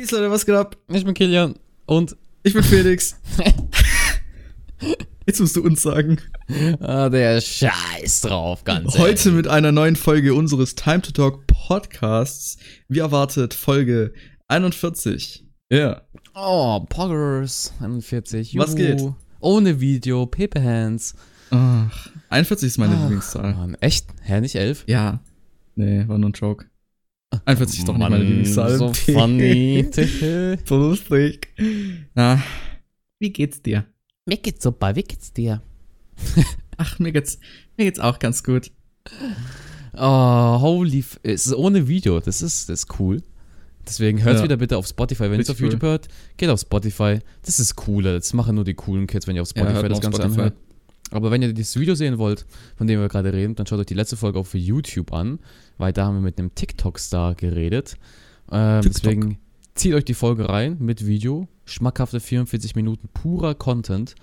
Peace, Leute, was geht ab? Ich bin Kilian und Ich bin Felix. Jetzt musst du uns sagen. ah, der Scheiß drauf, ganz Heute ehrlich. mit einer neuen Folge unseres Time to Talk Podcasts. Wie erwartet, Folge 41. Ja. Oh, Poggers 41. Was geht? Ohne Video, Paper Hands. Ach, 41 ist meine Ach, Lieblingszahl. Mann, echt? Hä, nicht 11? Ja. Nee, war nur ein Joke. 41 ist doch nicht Mann, meine Lieblingszahl. So funny. so lustig. Na, wie geht's dir? Mir geht's super, wie geht's dir? Ach, mir geht's, mir geht's auch ganz gut. Oh, holy. F es ist ohne Video, das ist, das ist cool. Deswegen hört Ja. wieder bitte auf Spotify. Wenn ihr es auf cool. YouTube hört, geht auf Spotify. Das ist cooler. Das machen nur die coolen Kids, wenn ihr auf Ja, Spotify mal das auf Ganze Spotify. anhört. Aber wenn ihr dieses Video sehen wollt, von dem wir gerade reden, dann schaut euch die letzte Folge auf YouTube an, weil da haben wir mit einem TikTok-Star geredet. Ähm, TikTok. deswegen zieht euch die Folge rein mit Video. Schmackhafte 44 Minuten purer Content.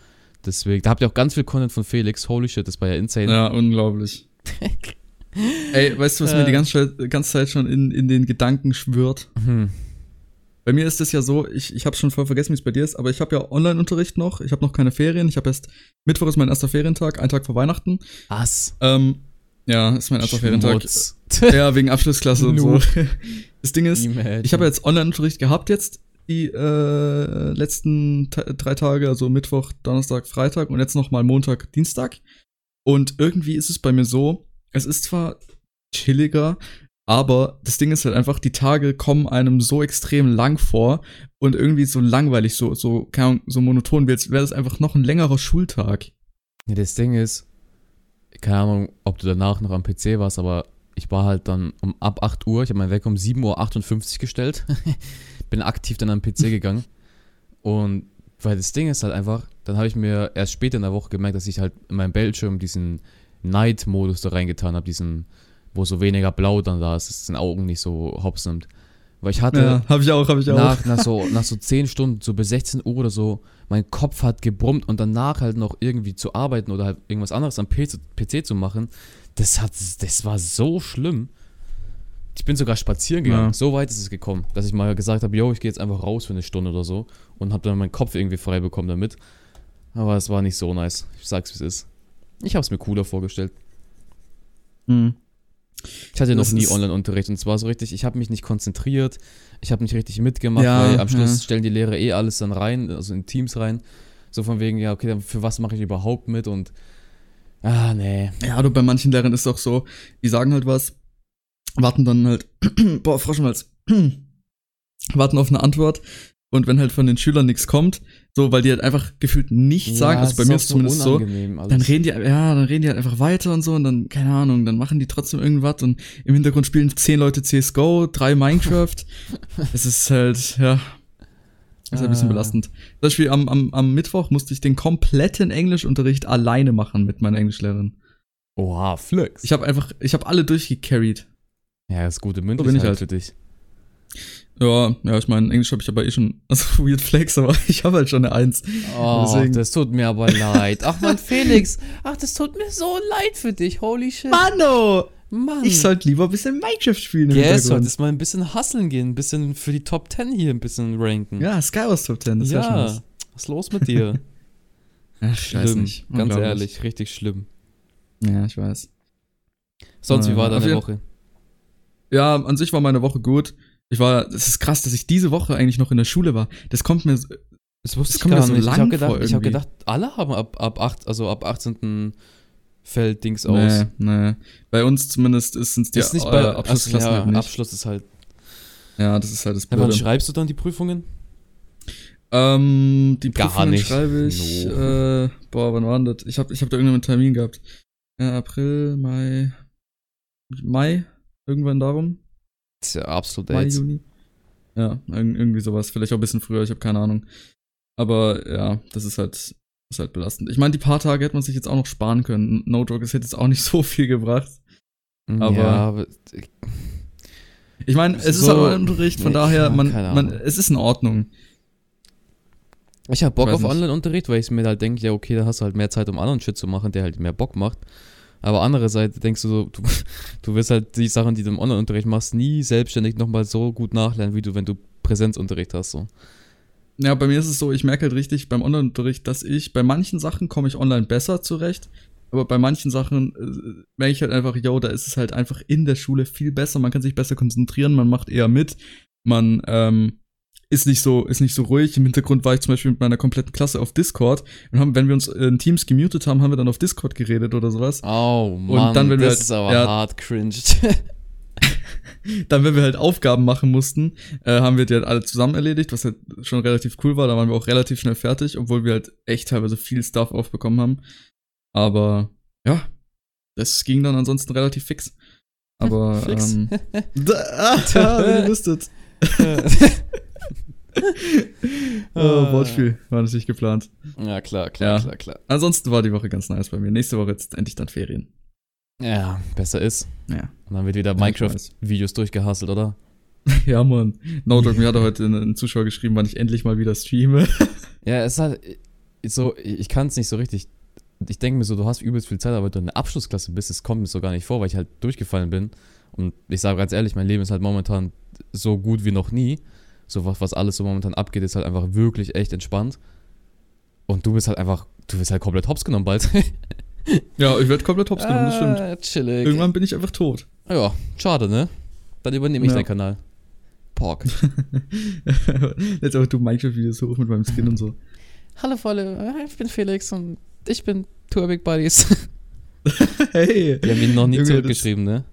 Deswegen, da habt ihr auch ganz viel Content von Felix. Holy shit, das war ja insane. Ja, unglaublich. Ey, weißt du, was mir Äh. die ganze Zeit, ganze Zeit schon in, in den Gedanken schwört? Hm. Bei mir ist es ja so, ich, ich habe schon voll vergessen, wie es bei dir ist, aber ich habe ja Online-Unterricht noch. Ich habe noch keine Ferien. Ich habe erst Mittwoch ist mein erster Ferientag, ein Tag vor Weihnachten. Was? Ähm, ja, ist mein. Schmutz. Ja, wegen Abschlussklasse und so. Das Ding ist, Imagine. ich habe jetzt Online-Unterricht gehabt jetzt die äh, letzten drei Tage, also Mittwoch, Donnerstag, Freitag und jetzt noch mal Montag, Dienstag. Und irgendwie ist es bei mir so, es ist zwar chilliger, aber das Ding ist halt einfach, die Tage kommen einem so extrem lang vor und irgendwie so langweilig, so, so, keine Ahnung, so monoton, wie als wäre das einfach noch ein längerer Schultag. Ja, das Ding ist, keine Ahnung, ob du danach noch am PC warst, aber ich war halt dann um ab 8 Uhr, ich habe meinen Wecker um 7.58 Uhr gestellt, bin aktiv dann am PC gegangen und weil das Ding ist halt einfach, dann habe ich mir erst später in der Woche gemerkt, dass ich halt in meinem Bildschirm diesen Night-Modus da reingetan habe, diesen, wo so weniger blau dann da ist, dass den Augen nicht so hops nimmt. Weil ich hatte, Ja, habe ich auch, habe ich auch. nach, nach, so, nach so 10 Stunden, so bis 16 Uhr oder so, mein Kopf hat gebrummt und danach halt noch irgendwie zu arbeiten oder halt irgendwas anderes am PC, PC zu machen, das, hat, das war so schlimm. Ich bin sogar spazieren gegangen. Ja. So weit ist es gekommen, dass ich mal gesagt habe, yo, ich gehe jetzt einfach raus für eine Stunde oder so und habe dann meinen Kopf irgendwie frei bekommen damit. Aber es war nicht so nice. Ich sag's, wie es ist. Ich habe es mir cooler vorgestellt. Hm. Ich hatte noch nie Online-Unterricht und es war so richtig, ich habe mich nicht konzentriert, ich habe nicht richtig mitgemacht, Ja, weil am Schluss ja. stellen die Lehrer eh alles dann rein, also in Teams rein. So von wegen, ja, okay, dann für was mache ich überhaupt mit und ah, nee. Ja, du, bei manchen Lehrern ist es auch so, die sagen halt was, warten dann halt, boah, Froschenhals, warten auf eine Antwort und wenn halt von den Schülern nichts kommt, so, weil die halt einfach gefühlt nichts sagen, also bei mir ist es zumindest so, dann reden die, ja, dann reden die halt einfach weiter und so und dann, keine Ahnung, dann machen die trotzdem irgendwas und im Hintergrund spielen zehn Leute CSGO, drei Minecraft. es ist halt, ja, ist halt ein bisschen Ah. belastend. Zum Beispiel am, am, am Mittwoch musste ich den kompletten Englischunterricht alleine machen mit meiner Englischlehrerin. Oha, Flex. Ich habe einfach, ich habe alle durchgecarried. ja, das gute bin ich Mündlichkeit halt. für dich. Ja, ja, ich meine, Englisch habe ich aber eh schon, also weird flex, aber ich habe halt schon eine Eins. Oh, Deswegen- das tut mir aber leid. Ach man, Felix, ach, das tut mir so leid für dich. Holy shit. Mano! Mann. Ich sollte lieber ein bisschen Minecraft spielen im Yes, solltest mal ein bisschen hustlen gehen, ein bisschen für die Top 10 hier ein bisschen ranken. Ja, Skywars Top 10, das ist ja schon ja. was. Was ist los mit dir? Ach, ich weiß schlimm, nicht. ganz ehrlich, richtig schlimm. Ja, ich weiß. Sonst, wie Ja, war auf deine Woche? Ja, an sich war meine Woche gut. Ich war, das ist krass, dass ich diese Woche eigentlich noch in der Schule war. Das kommt mir, so- Das wusste Das ich kommt mir gar so nicht. ich lang habe gedacht, vor ich hab irgendwie. gedacht, alle haben ab, ab, 8, also ab 18. fällt Dings aus. nee, nee. Bei uns zumindest ist es die ist nicht äh, bei Abschlussklassen also, ja, halt nicht. Abschluss ist halt. ja, das ist halt das Ja, wann schreibst du dann die Prüfungen? Ähm, die Gar Prüfungen nicht. schreibe ich, No. äh, boah, wann war denn das? Ich hab, ich hab da irgendeinen Termin gehabt. Ja, April, Mai, Mai, irgendwann darum. Das ist ja absolut Mai, AIDS. Juni. Ja, irg- irgendwie sowas. Vielleicht auch ein bisschen früher, ich habe keine Ahnung. Aber ja, das ist halt, ist halt belastend. Ich meine, die paar Tage hätte man sich jetzt auch noch sparen können. No Joke, es hätte jetzt auch nicht so viel gebracht. aber- ja, aber Ich meine, es ist So- halt Unterricht, von Nee, daher, man, man, es ist in Ordnung. ich habe Bock weiß auf. Online-Unterricht, weil ich mir halt denke, ja, okay, da hast du halt mehr Zeit, um anderen Shit zu machen, der halt mehr Bock macht. Aber andererseits denkst du so, du, du wirst halt die Sachen, die du im Online-Unterricht machst, nie selbstständig nochmal so gut nachlernen, wie du, wenn du Präsenzunterricht hast. So. Ja, bei mir ist es so, ich merke halt richtig beim Online-Unterricht, dass ich bei manchen Sachen komme ich online besser zurecht. Aber bei manchen Sachen äh, merke ich halt einfach, yo, da ist es halt einfach in der Schule viel besser. Man kann sich besser konzentrieren, man macht eher mit. Man ähm, ist nicht so, ist nicht so ruhig. Im Hintergrund war ich zum Beispiel mit meiner kompletten Klasse auf Discord und haben, wenn wir uns in Teams gemutet haben, haben wir dann auf Discord geredet oder sowas. Oh Mann, dann, wenn wir das halt- ist aber ja. hart cringe. Dann, wenn wir halt Aufgaben machen mussten, äh, haben wir die halt alle zusammen erledigt, was halt schon relativ cool war. Da waren wir auch relativ schnell fertig, obwohl wir halt echt teilweise viel Stuff aufbekommen haben. Aber ja, das ging dann ansonsten relativ fix. Aber Fix. ähm, da, ah, ihr wüsstet. Oh, Wortspiel war natürlich geplant. ja, klar, klar, Ja. klar, klar. Ansonsten war die Woche ganz nice bei mir. Nächste Woche jetzt endlich dann Ferien. Ja, besser ist. Ja. Und dann wird wieder Minecraft-Videos durchgehasselt, oder? Ja, Mann. No Dog, mir hat heute ein Zuschauer geschrieben, wann ich endlich mal wieder streame. Ja, es ist halt äh, so, ich kann es nicht so richtig. Ich denke mir so, du hast übelst viel Zeit, aber du in der Abschlussklasse bist, es kommt mir so gar nicht vor, weil ich halt durchgefallen bin. Und ich sage ganz ehrlich, mein Leben ist halt momentan so gut wie noch nie. So was, was alles so momentan abgeht, ist halt einfach wirklich echt entspannt. Und du bist halt einfach, du wirst halt komplett hops genommen bald. Ja, ich werde komplett hops genommen, das stimmt. Ah, chillig. Irgendwann bin ich einfach tot. Ja, schade, ne? Dann übernehme ich Ja. deinen Kanal. Pork. Jetzt aber du Minecraft-Videos hoch mit meinem Skin und so. Hallo Volle, ich bin Felix und ich bin Tour Big Buddies. Hey! Die haben ihn noch nie zurückgeschrieben, ne?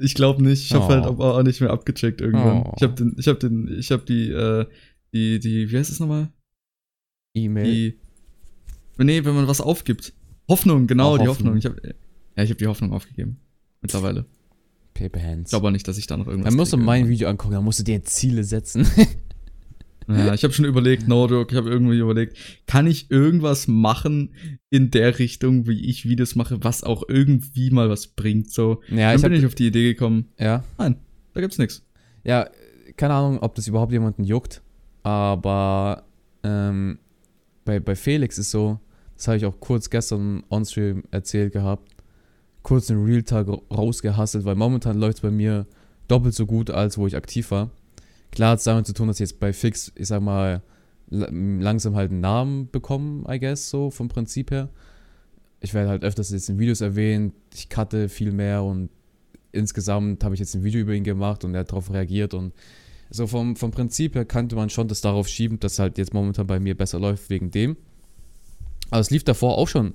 Ich glaube nicht. Ich habe Oh. halt auch nicht mehr abgecheckt irgendwann. Oh. Ich habe den, ich habe den, ich habe die, äh, die, die, wie heißt es nochmal? E-Mail. Die, nee, wenn man was aufgibt. Hoffnung, genau, Auch die Hoffnung. Hoffnung. Ich hab, ja, ich habe die Hoffnung aufgegeben. Mittlerweile. Paper Hands. Ich glaube auch nicht, dass ich da noch irgendwas Dann musst du kriege. mein Video angucken, dann musst du dir Ziele setzen. Ja, ich habe schon überlegt, no joke, ich habe irgendwie überlegt, kann ich irgendwas machen in der Richtung, wie ich Videos mache, was auch irgendwie mal was bringt, so. ja, Dann ich bin ich auf die Idee gekommen, ja, nein, da gibt's nichts. ja, keine Ahnung, ob das überhaupt jemanden juckt, aber ähm, bei, bei Felix ist so, das habe ich auch kurz gestern on-stream erzählt gehabt, kurz einen Real-Tag rausgehasselt, weil momentan läuft es bei mir doppelt so gut, als wo ich aktiv war. Klar hat es damit zu tun, dass ich jetzt bei Fix, ich sag mal, la- langsam halt einen Namen bekommen, I guess, so vom Prinzip her. Ich werde halt öfters jetzt in Videos erwähnt, ich cutte viel mehr und insgesamt habe ich jetzt ein Video über ihn gemacht und er hat darauf reagiert und so vom, vom Prinzip her kannte man schon das darauf schieben, dass halt jetzt momentan bei mir besser läuft wegen dem. Aber es lief davor auch schon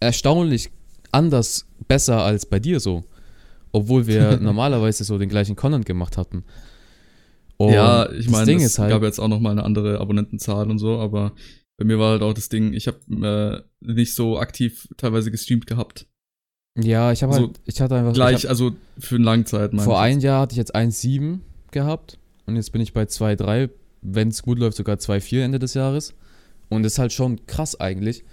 erstaunlich anders besser als bei dir so. Obwohl wir normalerweise so den gleichen Content gemacht hatten. Und ja, ich meine, es halt, gab jetzt auch noch mal eine andere Abonnentenzahl und so, aber bei mir war halt auch das Ding, ich habe äh, nicht so aktiv teilweise gestreamt gehabt. ja, ich habe so halt, ich hatte einfach, Gleich, ich also für eine lange Zeit, hab, vor ein. Jahr hatte ich jetzt 1,7 gehabt und jetzt bin ich bei 2,3, wenn es gut läuft sogar 2,4 Ende des Jahres. Und das ist halt schon krass eigentlich.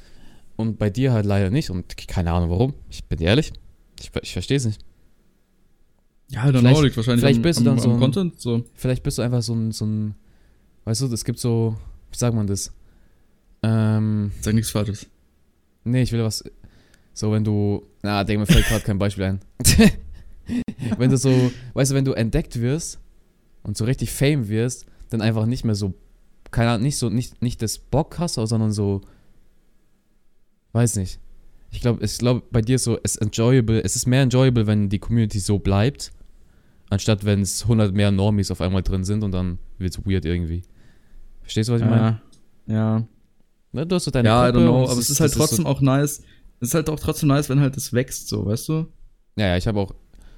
Und bei dir halt leider nicht und keine Ahnung warum. Ich bin ehrlich, ich, ich verstehe es nicht. Ja, dann vielleicht- auch liegt wahrscheinlich vielleicht am, bist du am, dann so am Content, so. Vielleicht bist du einfach so ein, so ein, weißt du, es gibt so, wie sagt man das? Ähm, Sag nichts Falsches. nee, ich will was, so wenn du, na, denk mir fällt gerade kein Beispiel ein. wenn du so, weißt du, wenn du entdeckt wirst und so richtig Fame wirst, dann einfach nicht mehr so, keine Ahnung, nicht so, nicht, nicht das Bock hast, sondern so, weiß nicht. Ich glaube, ich glaube, bei dir ist so, es enjoyable, es ist mehr enjoyable, wenn die Community so bleibt, anstatt wenn es 100 mehr Normies auf einmal drin sind und dann wird es weird irgendwie. Verstehst du, was ich meine? Ja. Ne, du hast so deine Ja, I Gruppe don't know, aber es ist halt trotzdem auch nice. Es ist halt auch trotzdem nice, wenn halt es wächst, so, weißt du? ja, ja, ich habe auch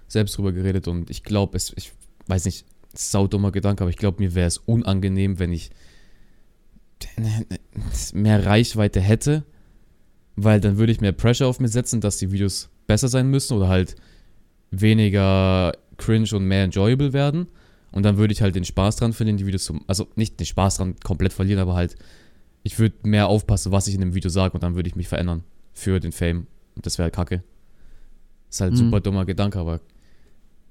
selbst drüber geredet und ich glaube, es, ich weiß nicht, saudummer Gedanke, aber ich glaube, mir wäre es unangenehm, wenn ich mehr Reichweite hätte, weil dann würde ich mehr Pressure auf mir setzen, dass die Videos besser sein müssen oder halt weniger cringe und mehr enjoyable werden. Und dann würde ich halt den Spaß dran verlieren, die Videos zu. Also nicht den Spaß dran komplett verlieren, aber halt, ich würde mehr aufpassen, was ich in dem Video sage und dann würde ich mich verändern für den Fame. Und das wäre halt kacke. Ist halt ein Mhm. super dummer Gedanke, aber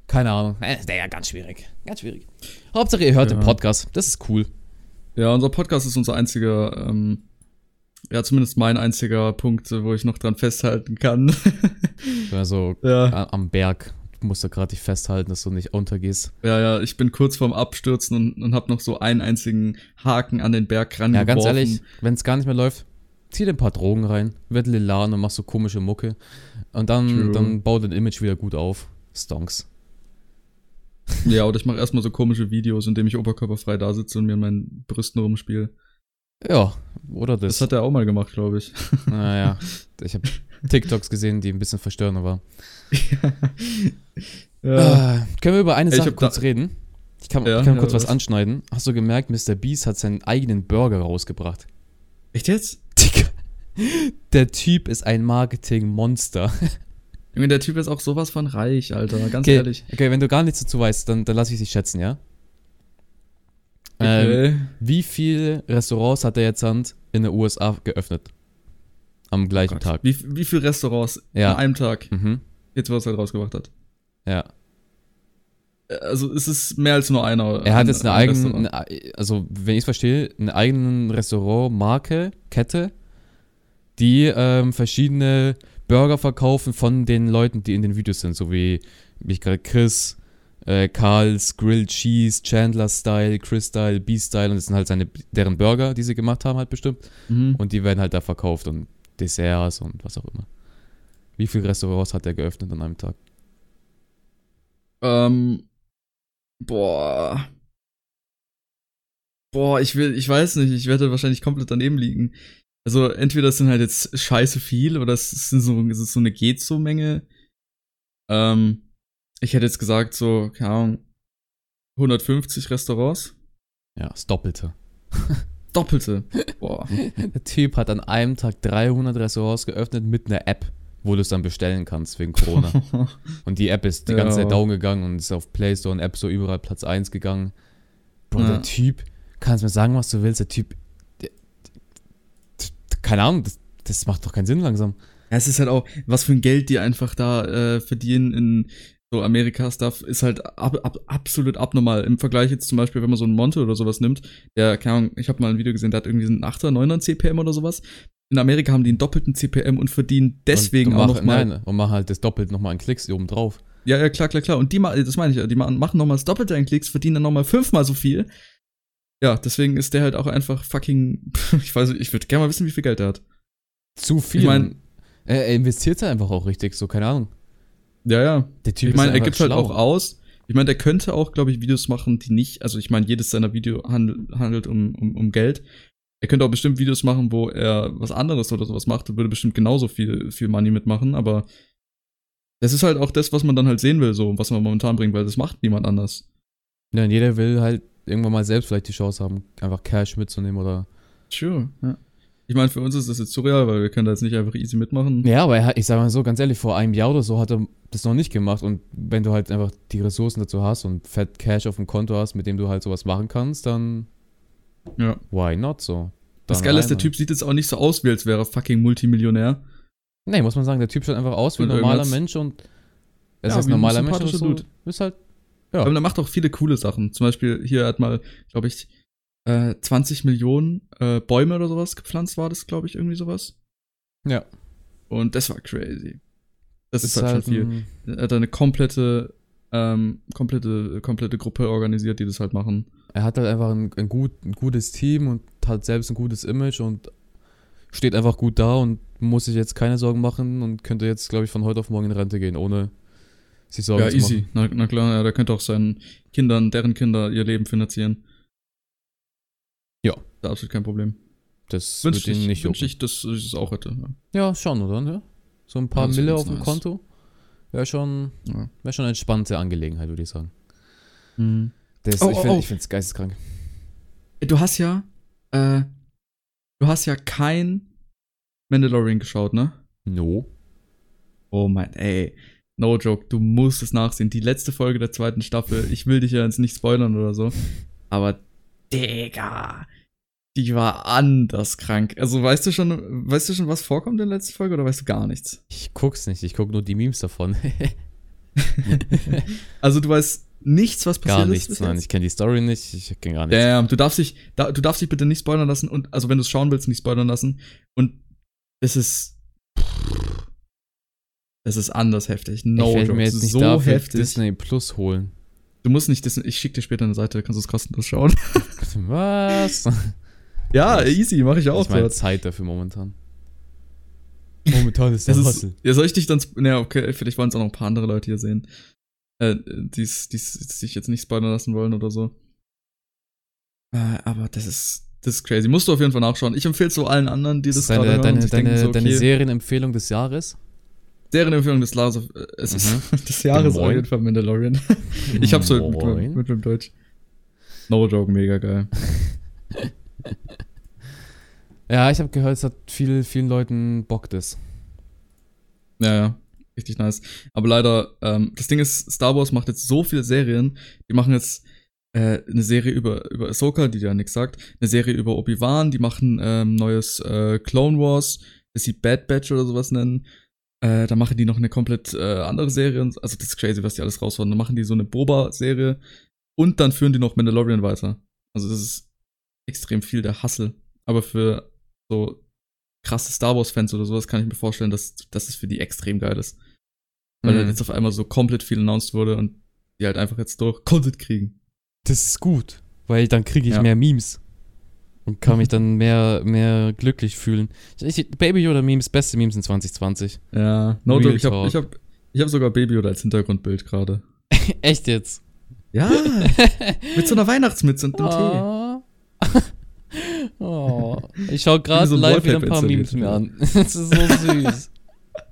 keine Ahnung. Äh, ist ja ganz schwierig. Ganz schwierig. Hauptsache, ihr hört Ja. den Podcast. Das ist cool. Ja, unser Podcast ist unser einziger, ähm, ja, zumindest mein einziger Punkt, wo ich noch dran festhalten kann. Also ja. am Berg. Musst da gerade dich festhalten, dass du nicht untergehst. Ja, ja, ich bin kurz vorm Abstürzen und, und hab noch so einen einzigen Haken an den Berg ran Ja, ganz ehrlich, wenn es gar nicht mehr läuft, zieh dir ein paar Drogen rein, werd Lilan und mach so komische Mucke. Und dann, True. dann bau dein Image wieder gut auf. Stonks. Ja, oder ich mache erstmal so komische Videos, in denen ich oberkörperfrei da sitze und mir in meinen Brüsten rumspiele. Ja, oder das. Das hat er auch mal gemacht, glaube ich. naja, ich habe TikToks gesehen, die ein bisschen verstörender waren. ja. Äh, können wir über eine Sache kurz da- reden? Ich kann, Ja, ich kann ja, kurz was was? anschneiden. Hast du gemerkt, Mr. Beast hat seinen eigenen Burger rausgebracht? Echt jetzt? Der Typ ist ein Marketing-Monster. Junge, der Typ ist auch sowas von reich, Alter. Ganz Okay, ehrlich. okay, wenn du gar nichts dazu weißt, dann, dann lass ich dich schätzen, ja? Ähm, Okay. wie viele Restaurants hat er jetzt in den USA geöffnet? Am gleichen Gott. Tag. Wie, wie viele Restaurants Ja. an einem Tag, Mhm. jetzt was er halt rausgebracht hat? Ja. Also es ist mehr als nur einer. Er hat jetzt eine ein eigene, also wenn ich es verstehe, eine eigene Restaurantmarke, Kette, die ähm, verschiedene Burger verkaufen von den Leuten, die in den Videos sind, so wie, wie ich gerade Chris, äh, Karls, Grilled Cheese, Chandler Style, Chris Style, B Style und das sind halt seine, deren Burger, die sie gemacht haben halt bestimmt Mhm. und die werden halt da verkauft und Desserts und was auch immer. Wie viele Restaurants hat er geöffnet an einem Tag? Ähm, boah. Boah, ich will, ich weiß nicht, ich werde wahrscheinlich komplett daneben liegen. Also entweder es sind halt jetzt scheiße viel oder es sind so, es ist so eine geht so Menge. Ähm, ich hätte jetzt gesagt so, keine Ahnung, 150 Restaurants. Ja, das Doppelte. Doppelte. Boah. Der Typ hat an einem Tag 300 Restaurants geöffnet mit einer App, wo du es dann bestellen kannst wegen Corona. und die App ist die ganze Ja. Zeit down gegangen und ist auf Play Store und App Store überall Platz 1 gegangen. Bro, Ja. der Typ, kannst mir sagen, was du willst, der Typ, der, der, keine Ahnung, das, das macht doch keinen Sinn langsam. Ja, es ist halt auch, was für ein Geld die einfach da äh, verdienen in so Amerika-Stuff, ist halt ab, ab, absolut abnormal. Im Vergleich jetzt zum Beispiel, wenn man so einen Monte oder sowas nimmt, der, keine Ahnung, ich habe mal ein Video gesehen, der hat irgendwie so einen 8er, 9er CPM oder sowas. In Amerika haben die einen doppelten CPM und verdienen deswegen und auch mach, noch mal. Nein, und machen halt das doppelt nochmal an Klicks oben drauf. Ja, ja, klar, klar, klar. Und die, ma- das meine ich ja, die ma- machen nochmal das Doppelte an Klicks, verdienen dann nochmal fünfmal so viel. Ja, deswegen ist der halt auch einfach fucking, ich weiß nicht, ich würde gerne mal wissen, wie viel Geld der hat. Zu viel. Ich mein- er, er investiert halt einfach auch richtig, so, keine Ahnung. Ja, ja. Der Typ Ich meine, er gibt halt schlau. auch aus. Ich meine, der könnte auch, glaube ich, Videos machen, die nicht, also ich meine, jedes seiner Video handel, handelt um, um, um Geld. Er könnte auch bestimmt Videos machen, wo er was anderes oder sowas macht und würde bestimmt genauso viel, viel Money mitmachen, aber das ist halt auch das, was man dann halt sehen will, so, was man momentan bringt, weil das macht niemand anders. Ja, und jeder will halt irgendwann mal selbst vielleicht die Chance haben, einfach Cash mitzunehmen oder. Sure, ja. Ich meine, für uns ist das jetzt surreal, weil wir können da jetzt nicht einfach easy mitmachen. Ja, aber er, ich sage mal so, ganz ehrlich, vor einem Jahr oder so hat er das noch nicht gemacht. Und wenn du halt einfach die Ressourcen dazu hast und fett Cash auf dem Konto hast, mit dem du halt sowas machen kannst, dann Ja. why not so? Das Dann Geile ist, der Typ sieht jetzt auch nicht so aus, wie als wäre er fucking Multimillionär. Nee, muss man sagen, der Typ schaut einfach aus wie ein normaler Mensch und er ist Ja, wie ein normaler Mensch sympathischer so. Ist halt, ja. Aber der macht auch viele coole Sachen. Zum Beispiel, hier hat mal, glaube ich, äh, 20 Millionen äh, Bäume oder sowas gepflanzt, war das, glaube ich, irgendwie sowas. Ja. Und das war crazy. Das ist, ist halt, halt schon viel. Er hat eine komplette, ähm, komplette, komplette Gruppe organisiert, die das halt machen. Er hat halt einfach ein, ein, gut, ein gutes Team und hat selbst ein gutes Image und steht einfach gut da und muss sich jetzt keine Sorgen machen und könnte jetzt, glaube ich, von heute auf morgen in Rente gehen, ohne sich Sorgen ja, zu easy. machen. Na, na klar, ja, der könnte auch seinen Kindern, deren Kinder ihr Leben finanzieren. Ja. Da absolut kein Problem. Das ihn ich, nicht jucken. ich, dass ich es auch hätte. Ja. Ja, schon, oder? Ja. So ein paar Ja, Mille auf dem nice. Konto. Wäre schon, Ja. wär schon eine entspannte Angelegenheit, würde ich sagen. Mhm. Das, Oh, ich oh, finde oh. ich find's geisteskrank. Du hast ja, äh, du hast ja kein Mandalorian geschaut, ne? No. Oh mein, ey. No joke, du musst es nachsehen. Die letzte Folge der zweiten Staffel, ich will dich ja jetzt nicht spoilern oder so. Aber, Digga, die war anders krank. Also weißt du schon, weißt du schon, was vorkommt in der letzten Folge oder weißt du gar nichts? Ich guck's nicht, ich guck nur die Memes davon. Also du weißt, nichts, was passiert Gar ist. nichts, bis nein. Ich kenne die Story nicht, ich kenne gar nichts. Ja, ja, du darfst dich, da, du darfst dich bitte nicht spoilern lassen und, also wenn du es schauen willst, nicht spoilern lassen. Und es ist, es ist anders heftig. No ich werde joke. mir jetzt ist nicht so dafür heftig. Disney Plus holen. Du musst nicht Disney, ich schick dir später eine Seite, da kannst du es kostenlos schauen. Was? ja, easy, mache ich auch. ich meine. Zeit dafür momentan. Momentan ist Das ist, ja, soll ich dich dann, sp- ja, okay, vielleicht wollen es auch noch ein paar andere Leute hier sehen, äh, die's, die's sich jetzt nicht spoilern lassen wollen oder so. Äh, aber das ist, das ist crazy. Musst du auf jeden Fall nachschauen. Ich empfehle es so allen anderen, die das, ist gerade deine, hören deine, deine, denken, so, deine okay, Serienempfehlung des Jahres? Serienempfehlung des Jahres, äh, es Mhm. ist des Jahres auf jeden Fall Mandalorian. ich hab's heute mit, mit, mit dem Deutsch. No joke, mega geil. Ja, ich habe gehört, es hat viel, vielen Leuten Bock das. Ja, ja. Richtig nice. Aber leider, ähm, das Ding ist, Star Wars macht jetzt so viele Serien. Die machen jetzt äh, eine Serie über, über Ahsoka, die ja nichts sagt. Eine Serie über Obi-Wan. Die machen ähm, neues äh, Clone Wars, das sie Bad Batch oder sowas nennen. Äh, da machen die noch eine komplett äh, andere Serie. Also das ist crazy, was die alles raushauen. Dann machen die so eine Boba-Serie und dann führen die noch Mandalorian weiter. Also das ist extrem viel der Hassel. Aber für so krasse Star Wars-Fans oder sowas kann ich mir vorstellen, dass, dass es für die extrem geil ist. Weil Mhm. halt jetzt auf einmal so komplett viel announced wurde und die halt einfach jetzt durch Content kriegen. Das ist gut, weil dann kriege ich Ja. mehr Memes und kann mich dann mehr, mehr glücklich fühlen. Ich, Baby Yoda Memes, beste Memes in 2020. Ja, no Real joke, ich hab, talk. ich hab, ich hab sogar Baby oder als Hintergrundbild gerade. Echt jetzt? Ja, mit so einer Weihnachtsmütze und einem Oh. oh. Ich schaue gerade so live wieder ein paar Memes mir an. Das ist so süß.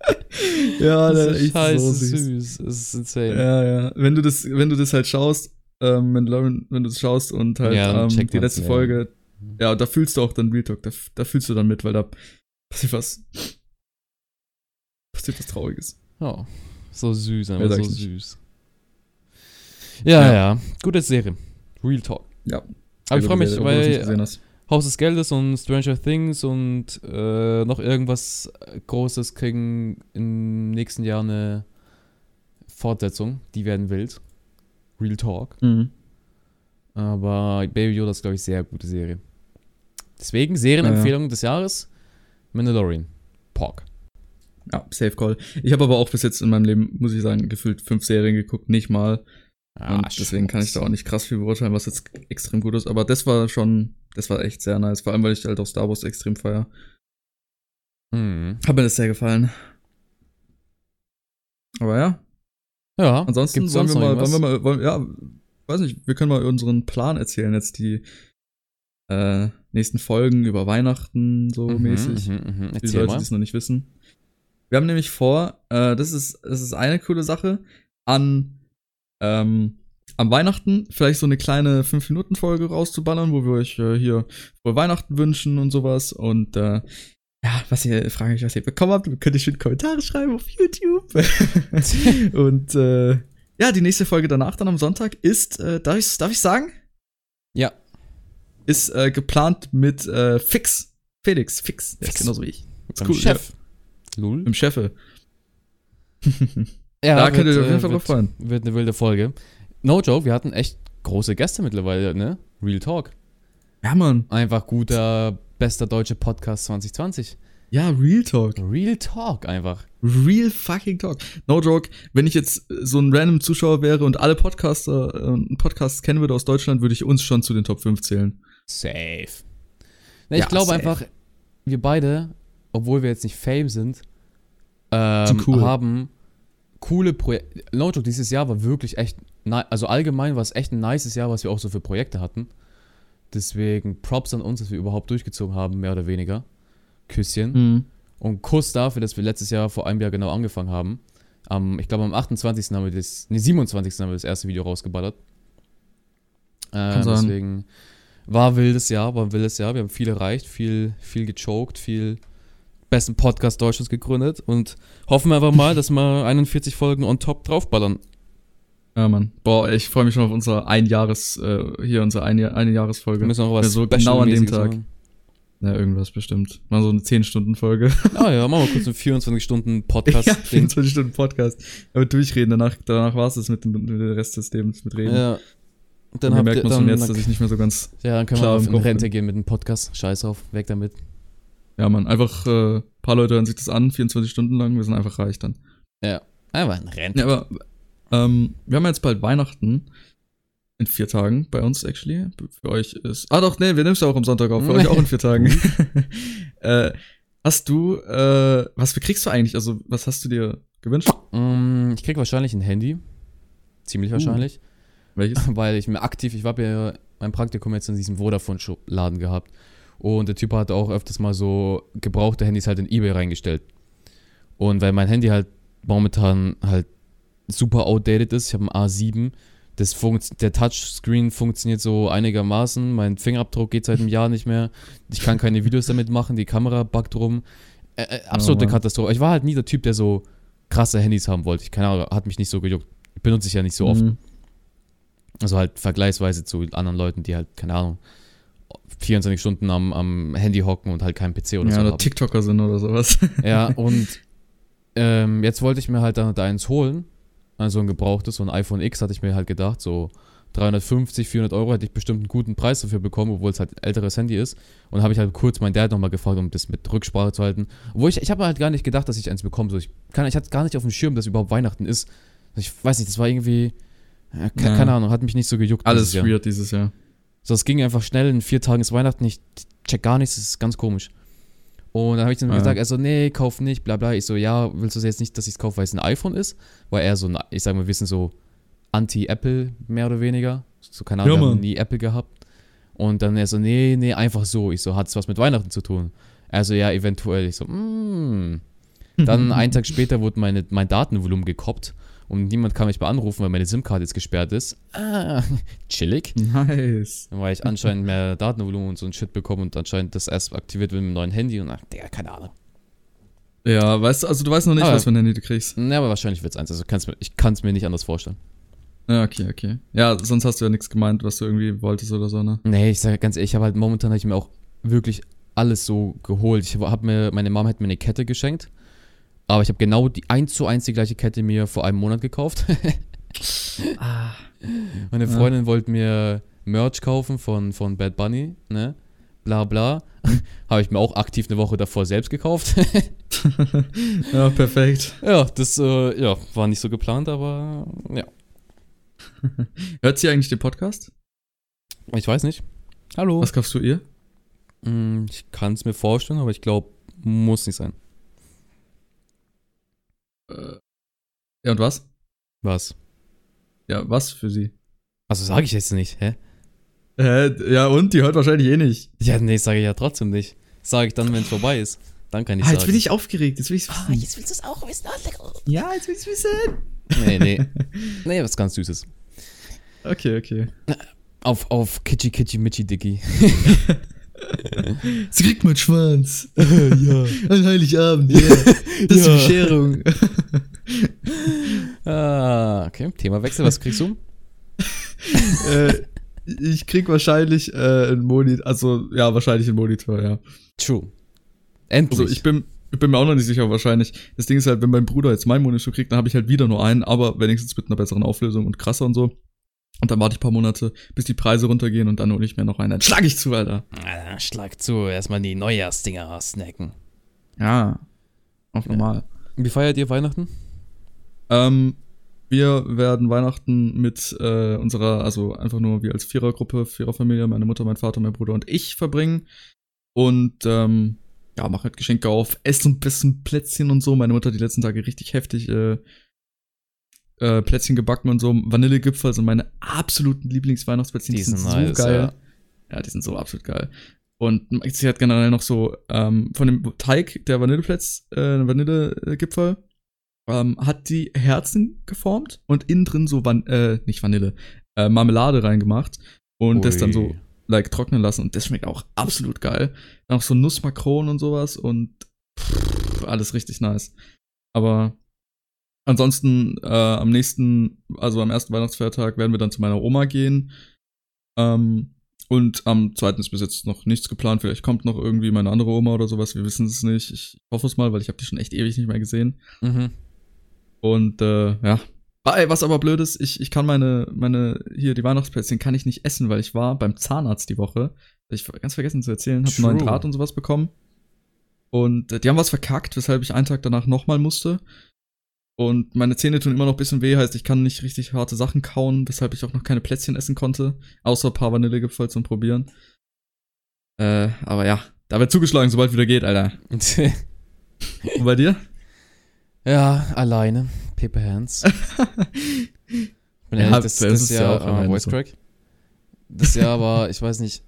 Ja, Das der ist scheiße so süß. süß. Das ist insane. Ja, ja. Wenn du das, wenn du das halt schaust, ähm, Mandalorian, wenn du das schaust und halt Ja, ähm, die letzte ja. Folge, ja, da fühlst du auch dann Real Talk, da, da fühlst du dann mit, weil da passiert was, passiert was Trauriges. Oh, so süß, einfach so süß. Ja, Ja. ja, gute Serie. Real Talk. Ja. Aber ich freue mich, Obwohl du weil gesehen hast. Haus des Geldes und Stranger Things und äh, noch irgendwas Großes kriegen im nächsten Jahr eine Fortsetzung. Die werden wild. Real Talk. Mhm. Aber Baby Yoda ist, glaube ich, sehr gute Serie. Deswegen Serienempfehlung des Jahres: Mandalorian. Pork. Ja, Safe Call. Ich habe aber auch bis jetzt in meinem Leben, muss ich sagen, gefühlt fünf Serien geguckt, nicht mal. Und deswegen kann ich da auch nicht krass viel beurteilen, was jetzt extrem gut ist. Aber das war schon, das war echt sehr nice. Vor allem, weil ich halt auch Star Wars extrem feier. Mhm. Hat mir das sehr gefallen. Aber ja, Ja, ansonsten gibt's wollen sonst wir mal, wollen wir mal, wollen, ja, weiß nicht, wir können mal unseren Plan erzählen, jetzt die äh, nächsten Folgen über Weihnachten so Mhm, mäßig. mhm, mhm. Die Leute, die es noch nicht wissen. Wir haben nämlich vor, äh, das ist, das ist eine coole Sache, an, ähm, am Weihnachten vielleicht so eine kleine 5-Minuten-Folge rauszuballern, wo wir euch äh, hier frohe Weihnachten wünschen und sowas. Und äh, ja, was ihr, frage ich, was ihr bekommen habt, könnt ihr schön Kommentare schreiben auf YouTube. und äh, ja, die nächste Folge danach, dann am Sonntag, ist, äh, darf ich darf ich sagen? Ja. Ist äh, geplant mit äh, Fix. Felix, Fix. Der ist Fix. genauso wie ich. Ist cool, Chef. Lul. Im Chefe. Ja, da könnt ihr auf äh, jeden Fall wird, freuen. Wird eine wilde Folge. No joke, wir hatten echt große Gäste mittlerweile, ne? Real Talk. Ja, Mann. Einfach guter, bester deutscher Podcast 2020. Ja, Real Talk. Real Talk einfach. Real fucking Talk. No joke. Wenn ich jetzt äh, so ein random Zuschauer wäre und alle Podcaster, äh, Podcasts kennen würde aus Deutschland, würde ich uns schon zu den Top 5 zählen. Safe. Na, ich Ja, glaube safe. einfach, wir beide, obwohl wir jetzt nicht Fame sind, ähm, cool. haben coole Projekte. No joke, dieses Jahr war wirklich echt, also allgemein war es echt ein nices Jahr, was wir auch so für Projekte hatten. Deswegen Props an uns, dass wir überhaupt durchgezogen haben, mehr oder weniger. Küsschen. Mhm. Und Kuss dafür, dass wir letztes Jahr vor einem Jahr genau angefangen haben. Am, ich glaube, am 28. haben wir das, nee, 27. haben wir das erste Video rausgeballert. Äh, deswegen war wildes Jahr, war ein wildes Jahr. Wir haben viel erreicht, viel, viel gechoked, viel besten Podcast Deutschlands gegründet und hoffen wir einfach mal, dass wir 41 Folgen on top draufballern. Ja, Mann. Boah, ich freue mich schon auf unsere Einjahres, äh, hier unsere eine, eine Wir Jahresfolge. müssen auch was Ja, so genau an dem Tag. machen. Ja, irgendwas bestimmt. Mal so eine 10-Stunden-Folge. Ah ja, machen wir kurz einen 24-Stunden-Podcast. ja, 24 Stunden Podcast. Aber durchreden, danach, danach war es das mit dem, mit dem Rest des Lebens, mit Reden. Ja. Dann merkt ihr, man dann, schon jetzt, dass ich nicht mehr so ganz. ja, dann können wir auf Rente bin. gehen mit dem Podcast. Scheiß auf, weg damit. Ja, man, einfach äh, paar Leute hören sich das an, 24 Stunden lang, wir sind einfach reich dann. Ja, einfach in Rente. Ja, aber ähm, wir haben jetzt bald Weihnachten. In vier Tagen bei uns, actually. Für euch ist. Ah, doch, nee, wir nehmen es ja auch am Sonntag auf. Für euch auch in vier Tagen. äh, hast du, äh, was kriegst du eigentlich? Also, was hast du dir gewünscht? Mm, ich krieg wahrscheinlich ein Handy. Ziemlich Uh. wahrscheinlich. Welches? weil ich mir aktiv, ich habe ja mein Praktikum jetzt in diesem Vodafone-Laden gehabt. Und der Typ hatte auch öfters mal so gebrauchte Handys halt in Ebay reingestellt. Und weil mein Handy halt momentan halt super outdated ist, ich habe ein A7, das funkt, der Touchscreen funktioniert so einigermaßen, mein Fingerabdruck geht seit einem Jahr nicht mehr, ich kann keine Videos damit machen, die Kamera buggt rum. Äh, äh, absolute Mann. Katastrophe. Ich war halt nie der Typ, der so krasse Handys haben wollte. Ich keine Ahnung, hat mich nicht so gejuckt. Benutze ich ja nicht so oft. Mhm. Also halt vergleichsweise zu anderen Leuten, die halt, keine Ahnung, 24 Stunden am, am Handy hocken und halt keinen PC oder Ja, so oder haben. TikToker sind oder sowas. Ja, und ähm, jetzt wollte ich mir halt da, da eins holen. Also ein gebrauchtes, so ein iPhone X hatte ich mir halt gedacht, so 350, 400 Euro hätte ich bestimmt einen guten Preis dafür bekommen, obwohl es halt ein älteres Handy ist. Und habe ich halt kurz meinen Dad nochmal gefragt, um das mit Rücksprache zu halten. Obwohl ich, ich habe halt gar nicht gedacht, dass ich eins bekomme. So, ich, kann, ich hatte gar nicht auf dem Schirm, dass überhaupt Weihnachten ist. Ich weiß nicht, das war irgendwie, ja, ke Ja. keine Ahnung, hat mich nicht so gejuckt. Alles dieses weird dieses Jahr. So, es ging einfach schnell, in vier Tagen ist Weihnachten, ich check gar nichts, das ist ganz komisch. Und dann habe ich dann Ja. gesagt, er so, nee, kauf nicht, bla bla. Ich so, ja, willst du jetzt nicht, dass ich es kaufe, weil es ein iPhone ist? Weil er so, ein, ich sag mal, wir sind so anti-Apple, mehr oder weniger. So, keine Ahnung, Ja, wir haben nie Apple gehabt. Und dann er so, nee, nee, einfach so. Ich so, hat's was mit Weihnachten zu tun? Also ja, eventuell. Ich so, mm. Dann einen Tag später wurde meine, mein Datenvolumen gekoppt und niemand kann mich mehr anrufen, weil meine SIM-Karte jetzt gesperrt ist. Ah, chillig. Nice. War ich anscheinend mehr Datenvolumen und so ein Shit bekommen und anscheinend das erst aktiviert wird mit dem neuen Handy und ach, Digga, keine Ahnung. Ja, weißt du, also du weißt noch nicht, Aber- was für ein Handy du kriegst. Ne, aber wahrscheinlich wird's eins. Also kann's mir, ich kann es mir nicht anders vorstellen. Ja, okay, okay. Ja, sonst hast du ja nichts gemeint, was du irgendwie wolltest oder so, ne? Nee, ich sage ganz ehrlich, ich habe halt momentan hab ich mir auch wirklich alles so geholt. Ich habe mir, meine Mom hat mir eine Kette geschenkt, aber ich habe genau die eins zu eins die gleiche Kette mir vor einem Monat gekauft. Ah. Meine Ja. Freundin wollte mir Merch kaufen von, von Bad Bunny, ne? Bla bla. habe ich mir auch aktiv eine Woche davor selbst gekauft. ja, perfekt. ja, das äh, ja, war nicht so geplant, aber ja. Hört sie eigentlich den Podcast? Ich weiß nicht. Hallo. Was kaufst du ihr? Mm, Ich kann es mir vorstellen, aber ich glaube, muss nicht sein. Äh, ja, und was? Was? Ja, was für sie? Also sage ich jetzt nicht, hä? Hä? Ja, und? Die hört wahrscheinlich eh nicht. Ja, nee, sage ich ja trotzdem nicht. Sage ich dann, wenn es vorbei ist. Dann kann ich Ah, sagen. jetzt bin ich aufgeregt. Jetzt will ich's wissen. jetzt willst du es auch wissen. ja, jetzt will ich's wissen. Nee, nee. nee, was ganz Süßes. Okay, okay. Auf, auf Kitschy Kitschy Mitchy Dicky. Sie kriegt meinen Schwanz. ja. An Heiligabend, ja. Das ist Ja. die Bescherung. Ah, okay. Themawechsel, was kriegst du? äh, ich krieg wahrscheinlich äh, einen Monitor. Also, ja, wahrscheinlich einen Monitor, ja. True. Endlich. Also, ich bin, ich bin mir auch noch nicht sicher, wahrscheinlich. Das Ding ist halt, wenn mein Bruder jetzt meinen Monitor kriegt, dann habe ich halt wieder nur einen, aber wenigstens mit einer besseren Auflösung und krasser und so. Und dann warte ich ein paar Monate, bis die Preise runtergehen und dann hole ich mir noch einen. Dann schlag ich zu, Alter. Ah, schlag zu, erstmal die Neujahrsdinger snacken. Ja. Auf Ja. Wie feiert ihr Weihnachten? Ähm, wir werden Weihnachten mit äh, unserer, also einfach nur wir als Vierergruppe, Viererfamilie, meine Mutter, mein Vater, mein Bruder und ich verbringen. Und ähm, ja, machen halt Geschenke auf, essen ein bisschen Plätzchen und so. Meine Mutter hat die letzten Tage richtig heftig äh, äh, Plätzchen gebacken und so. Vanillegipfel sind meine absoluten Lieblingsweihnachtsplätzchen. Die sind so nice, geil. Ja. die sind so absolut geil. Und sie hat generell noch so ähm, von dem Teig der Vanilleplätz, äh, Vanillegipfel, ähm, hat die Herzen geformt und innen drin so Van äh, nicht Vanille, äh, Marmelade reingemacht und das dann so Ui. like trocknen lassen und das schmeckt auch absolut geil. Dann auch so Nussmakronen und sowas und pff, alles richtig nice. Aber ansonsten äh, am nächsten, also am ersten Weihnachtsfeiertag werden wir dann zu meiner Oma gehen. Ähm, und am zweiten ist bis jetzt noch nichts geplant. Vielleicht kommt noch irgendwie meine andere Oma oder sowas. Wir wissen es nicht. Ich hoffe es mal, weil ich habe die schon echt ewig nicht mehr gesehen. Mhm. Und äh, ja. Ah, was aber blöd ist, ich, ich kann meine, meine, hier, die Weihnachtsplätzchen kann ich nicht essen, weil ich war beim Zahnarzt die Woche. Ich ganz vergessen zu erzählen, habe einen neuen. Draht und sowas bekommen. Und äh, die haben was verkackt, weshalb ich einen Tag danach nochmal musste. Und meine Zähne tun immer noch ein bisschen weh, heißt, ich kann nicht richtig harte Sachen kauen, weshalb ich auch noch keine Plätzchen essen konnte. Außer ein paar Vanillegipfel zum Probieren. Äh, aber ja, da wird zugeschlagen, sobald wieder geht, Alter. Und bei dir? ja, alleine. Paper Hands. Ich bin Ja, ehrlich, das, das das ist ja Jahr auch äh, Voice so. Crack. Das Jahr war, ich weiß nicht,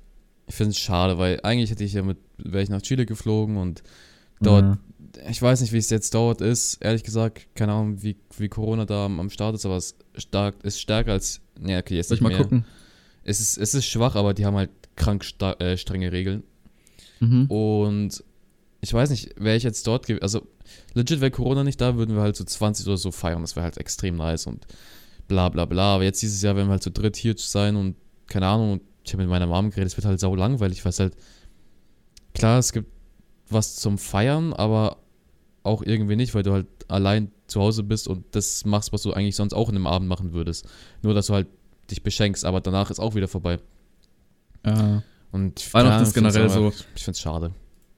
ich finde es schade, weil eigentlich hätte ich ja mit, wäre ich nach Chile geflogen und dort, Ja. Ich weiß nicht, wie es jetzt dort ist, ehrlich gesagt, keine Ahnung, wie, wie Corona da am, am Start ist, aber es stark, ist stärker als, ja, okay, jetzt Soll ich nicht mal mehr. gucken? Es ist, es ist schwach, aber die haben halt krank äh, strenge Regeln. Mhm. Und ich weiß nicht, wäre ich jetzt dort, ge- also legit wäre Corona nicht da, würden wir halt so 20 oder so feiern. Das wäre halt extrem nice und bla bla bla. Aber jetzt dieses Jahr werden wir halt zu dritt hier sein und keine Ahnung. Und ich habe mit meiner Mom geredet, es wird halt sau langweilig, weil es halt, klar, es gibt was zum Feiern, aber auch irgendwie nicht, weil du halt allein zu Hause bist und das machst, was du eigentlich sonst auch in einem Abend machen würdest. Nur, dass du halt dich beschenkst, aber danach ist auch wieder vorbei. Ja. Und Weihnachten Ahnung, ist generell so- Ich find's schade.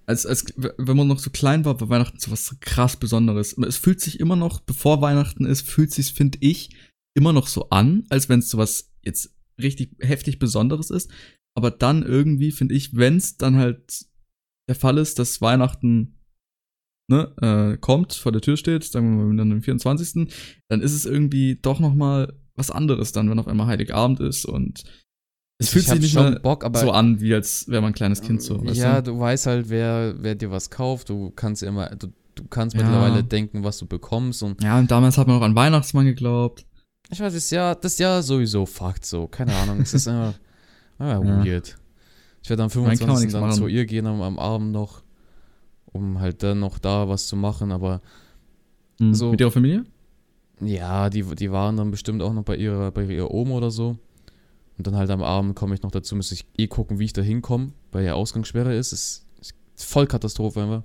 als, als wenn man noch so klein war, war Weihnachten so was krass Besonderes. Es fühlt sich immer noch, bevor Weihnachten ist, fühlt sich, finde ich, immer noch so an, als wenn es so was jetzt richtig heftig Besonderes ist. Aber dann irgendwie, finde ich, wenn es dann halt der Fall ist, dass Weihnachten ne, äh, kommt, vor der Tür steht, sagen wir mal dann am 24., dann ist es irgendwie doch noch mal was anderes dann, wenn auf einmal Heiligabend ist und es fühlt Ich sich nicht mehr Bock, so an, wie als wäre man ein kleines Kind so. ja, du? du weißt halt, wer, wer dir was kauft. Du kannst immer, du, du kannst Ja. mittlerweile denken, was du bekommst. Und Ja, und damals hat man noch an Weihnachtsmann geglaubt. ich weiß, das Jahr, das Jahr sowieso fuckt so. Keine Ahnung. es ist immer, immer Ja. weird. Ich werde am Nein, kann man 25. nichts dann machen. zu ihr gehen am, am Abend noch, um halt dann noch da was zu machen. Aber Hm. So. Mit ihrer Familie? ja, die, die waren dann bestimmt auch noch bei ihrer, bei ihrer Oma oder so. Und dann halt am Abend komme ich noch dazu, müsste ich eh gucken, wie ich da hinkomme, weil ja Ausgangssperre ist. Es ist voll Katastrophe einfach.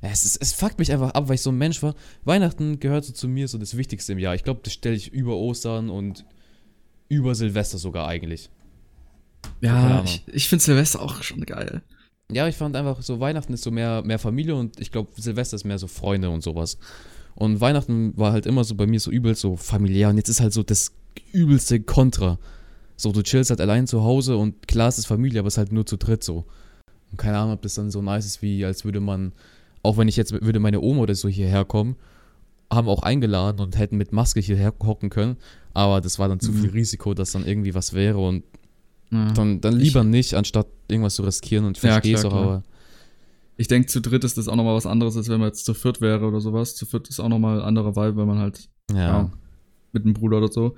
Es, ist, es fuckt mich einfach ab, weil ich so ein Mensch war. Weihnachten gehört so zu mir so das Wichtigste im Jahr. Ich glaube, das stelle ich über Ostern und über Silvester sogar eigentlich. Ja, ich, ich finde Silvester auch schon geil. Ja, ich fand einfach so, Weihnachten ist so mehr, mehr Familie und ich glaube, Silvester ist mehr so Freunde und sowas. Und Weihnachten war halt immer so bei mir so übelst so familiär und jetzt ist halt so das übelste Kontra. So, du chillst halt allein zu Hause und klar es ist Familie, aber es ist halt nur zu dritt so. Und keine Ahnung, ob das dann so nice ist, wie als würde man, auch wenn ich jetzt, würde meine Oma oder so hierher kommen, haben auch eingeladen und hätten mit Maske hierher hocken können, aber das war dann zu Mhm. viel Risiko, dass dann irgendwie was wäre und Ja. dann, dann lieber nicht, anstatt irgendwas zu riskieren und ich Ja, verstehe es auch, klar. aber Ich denke, zu dritt ist das auch nochmal was anderes, als wenn man jetzt zu viert wäre oder sowas. Zu viert ist auch nochmal ein anderer Vibe, wenn man halt ja. ja, mit einem Bruder oder so.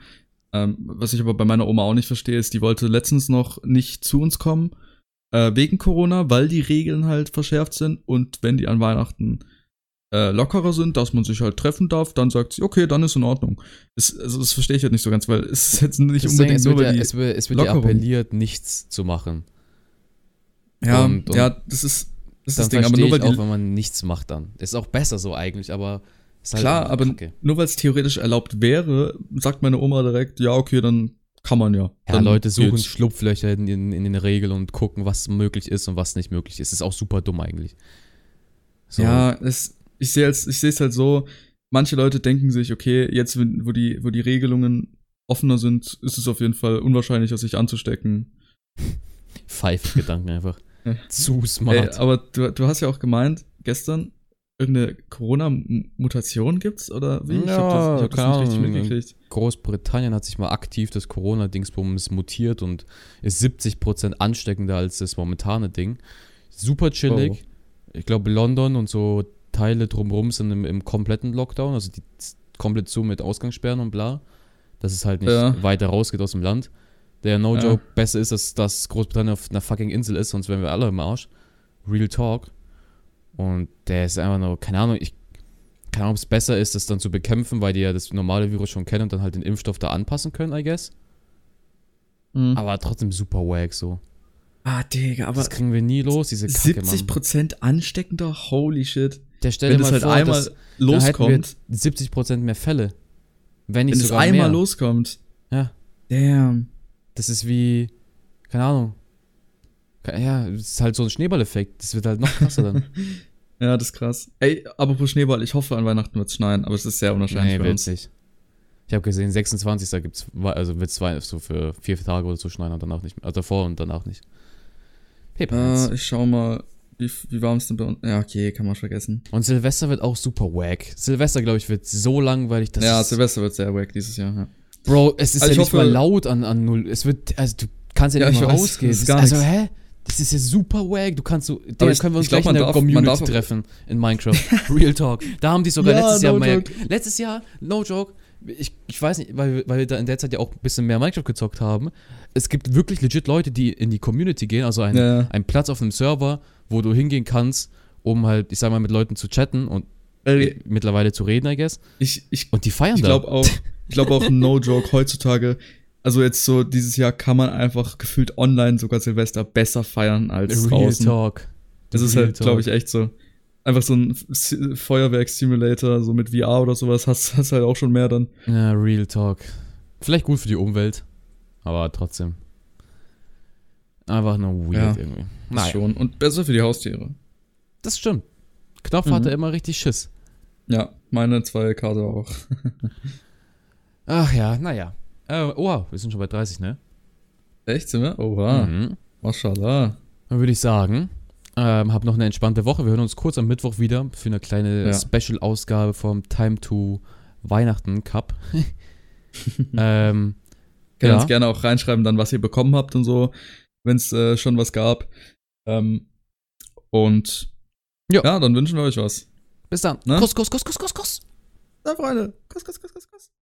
Ähm, was ich aber bei meiner Oma auch nicht verstehe, ist, die wollte letztens noch nicht zu uns kommen, äh, wegen Corona, weil die Regeln halt verschärft sind und wenn die an Weihnachten äh, lockerer sind, dass man sich halt treffen darf, dann sagt sie, okay, dann ist in Ordnung. Es, also das verstehe ich halt nicht so ganz, weil es ist jetzt nicht Deswegen, unbedingt es nur, wird, weil ja, es wird, es wird ja appelliert, nichts zu machen. Ja, Und- und ja, das ist das, ist das Ding. Aber nur weil auch, wenn man nichts macht dann. Ist auch besser so eigentlich, aber ist halt klar, aber kacke. nur weil es theoretisch erlaubt wäre, sagt meine Oma direkt, ja, okay, dann kann man ja. Ja, dann Leute suchen geht's. Schlupflöcher in, in, in den Regeln und gucken, was möglich ist und was nicht möglich ist. Ist auch super dumm eigentlich. So, Ja, es, ich sehe es, ich sehe es halt so. Manche Leute denken sich, okay, jetzt, wo die, wo die Regelungen offener sind, ist es auf jeden Fall unwahrscheinlicher, sich anzustecken. Pfeifgedanken einfach. Zu Ey, smart. aber du, du hast ja auch gemeint, gestern, irgendeine Corona-Mutation gibt's oder wie? ich Ja, hab das, ich hab das nicht richtig Ahnung. mitgekriegt. Großbritannien hat sich mal aktiv das Corona-Dingsbums mutiert und ist 70% ansteckender als das momentane Ding. Super chillig. Oh. Ich glaube, London und so Teile drumherum sind im, im kompletten Lockdown, also die komplett zu mit Ausgangssperren und bla. Dass es halt nicht Ja. weiter rausgeht aus dem Land. Der No Ja. Besser ist, dass, dass Großbritannien auf einer fucking Insel ist, sonst wären wir alle im Arsch. Real Talk. Und der ist einfach nur, keine Ahnung, ich keine Ahnung, ob es besser ist, das dann zu bekämpfen, weil die ja das normale Virus schon kennen und dann halt den Impfstoff da anpassen können, I guess. Mhm. aber trotzdem super wack so. Ah, Digga, aber das kriegen wir nie los, diese Kacke, Mann. 70% ansteckender, holy shit. Der stell Wenn dir das mal halt vor, einmal dass, da loskommt, 70% mehr Fälle. Wenn nicht wenn es sogar einmal mehr. loskommt. Ja. Damn. Das ist wie, keine Ahnung. Ja, es ist halt so ein Schneeballeffekt. Das wird halt noch krasser dann. Ja, das ist krass. Ey, apropos Schneeball, ich hoffe, an Weihnachten wird es schneien, aber es ist sehr unwahrscheinlich nee, uns. witzig. Ich habe gesehen, 26. gibt's, also wird zwei so für vier Tage oder so schneien und danach nicht mehr. Also davor und danach nicht. Pepperns. Äh, ich schau mal, wie, wie warm es denn bei uns Ja, okay, kann man vergessen. Und Silvester wird auch super wack. Silvester, glaube ich, wird so langweilig, dass ja, es, Silvester wird sehr wack dieses Jahr, ja. Bro, es ist Also ja ich nicht mal hoffe- laut an, an null. Es wird, also du kannst ja Ja, nicht ich mal weiß, rausgehen. ist also, nix. hä? Das ist ja super wack. Du kannst so, ich- können wir uns glaub, gleich in der darf- Community treffen in Minecraft. Real Talk. Da haben die sogar Ja, letztes Jahr no mehr. joke. Letztes Jahr, no joke. Ich, ich weiß nicht, weil, wir- weil wir da in der Zeit ja auch ein bisschen mehr Minecraft gezockt haben. Es gibt wirklich legit Leute, die in die Community gehen, also ein, Ja, ja. ein Platz auf einem Server, wo du hingehen kannst, um halt, ich sag mal, mit Leuten zu chatten und Ey, mittlerweile zu reden, I guess. ich, ich, Und die feiern ich da. auch, ich glaube auch, no joke, heutzutage, also jetzt so dieses Jahr kann man einfach gefühlt online sogar Silvester besser feiern als Real draußen. Talk. Das ist Real halt, glaube ich, echt so. Einfach so ein Feuerwerk-Simulator, so mit VR oder sowas, hast, hast halt auch schon mehr dann. Ja, Real Talk. Vielleicht gut für die Umwelt, aber trotzdem. Einfach nur weird Ja, irgendwie. Naja, schon. Und besser für die Haustiere. das stimmt. Knopf Mhm. hatte immer richtig Schiss. Ja, meine zwei Karte auch. Ach ja, naja. Äh, oh, wir sind schon bei 30, ne? Echt, sind wir? Oh, wow. Mhm. Mashallah. Dann würde ich sagen, ähm, hab noch eine entspannte Woche. Wir hören uns kurz am Mittwoch wieder für eine kleine Ja. Special-Ausgabe vom Time to Weihnachten Cup. ähm, Könnt Ja. uns gerne auch reinschreiben, dann, was ihr bekommen habt und so, wenn es äh, schon was gab. Ähm, und Ja. ja, dann wünschen wir euch was. bis dann. Ne? Kuss, Kuss, Kuss, Kuss, Kuss, Kuss. Na, Freunde. Kuss, kuss, kuss, kuss, kuss.